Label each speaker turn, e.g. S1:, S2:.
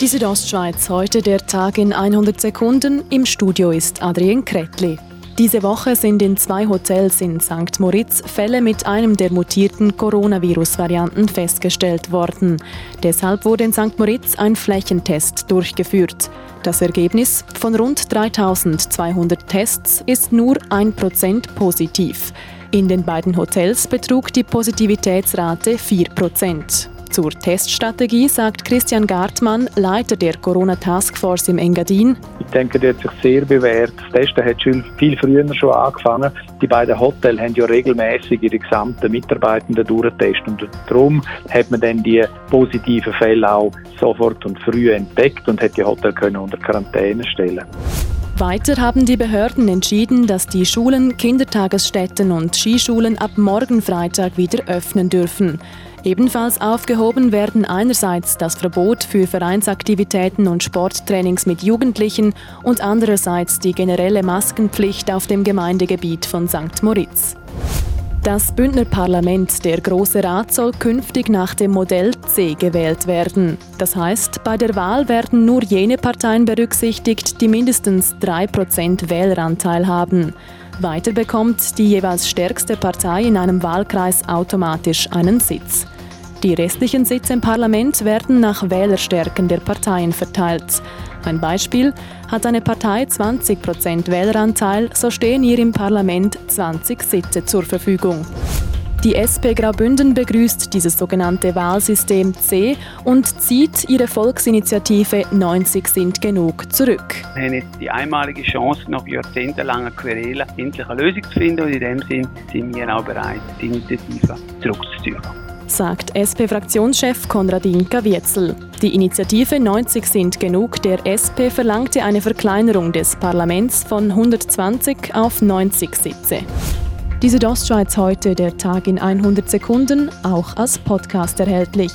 S1: Die Südostschweiz, heute der Tag in 100 Sekunden. Im Studio ist Adrien Kretli. Diese Woche sind in zwei Hotels in St. Moritz Fälle mit einem der mutierten Coronavirus-Varianten festgestellt worden. Deshalb wurde in St. Moritz ein Flächentest durchgeführt. Das Ergebnis von rund 3200 Tests ist nur 1% positiv. In den beiden Hotels betrug die Positivitätsrate 4%. Zur Teststrategie sagt Christian Gartmann, Leiter der Corona-Taskforce im Engadin.
S2: Ich denke, der hat sich sehr bewährt. Das Testen hat schon viel früher schon angefangen. Die beiden Hotels haben ja regelmäßig ihre gesamten Mitarbeitenden durchgetestet. Und darum hat man dann die positiven Fälle auch sofort und früh entdeckt und hat die Hotels unter Quarantäne stellen
S1: weiter haben die Behörden entschieden, dass die Schulen, Kindertagesstätten und Skischulen ab morgen Freitag wieder öffnen dürfen. Ebenfalls aufgehoben werden einerseits das Verbot für Vereinsaktivitäten und Sporttrainings mit Jugendlichen und andererseits die generelle Maskenpflicht auf dem Gemeindegebiet von St. Moritz. Das Bündner Parlament, der Große Rat, soll künftig nach dem Modell C gewählt werden. Das heißt, bei der Wahl werden nur jene Parteien berücksichtigt, die mindestens 3% Wähleranteil haben. Weiter bekommt die jeweils stärkste Partei in einem Wahlkreis automatisch einen Sitz. Die restlichen Sitze im Parlament werden nach Wählerstärken der Parteien verteilt. Ein Beispiel, hat eine Partei 20% Wähleranteil, so stehen ihr im Parlament 20 Sitze zur Verfügung. Die SP Graubünden begrüßt dieses sogenannte Wahlsystem C und zieht ihre Volksinitiative 90 sind genug zurück.
S3: Wir haben jetzt die einmalige Chance, nach jahrzehntelanger Querelen endlich eine Lösung zu finden und in dem Sinn sind wir auch bereit, die Initiative zurückzuziehen
S1: sagt SP-Fraktionschef Konradin Kavietzel. Die Initiative 90 sind genug der SP verlangte eine Verkleinerung des Parlaments von 120 auf 90 Sitze. Die Südostschweiz heute, der Tag in 100 Sekunden, auch als Podcast erhältlich.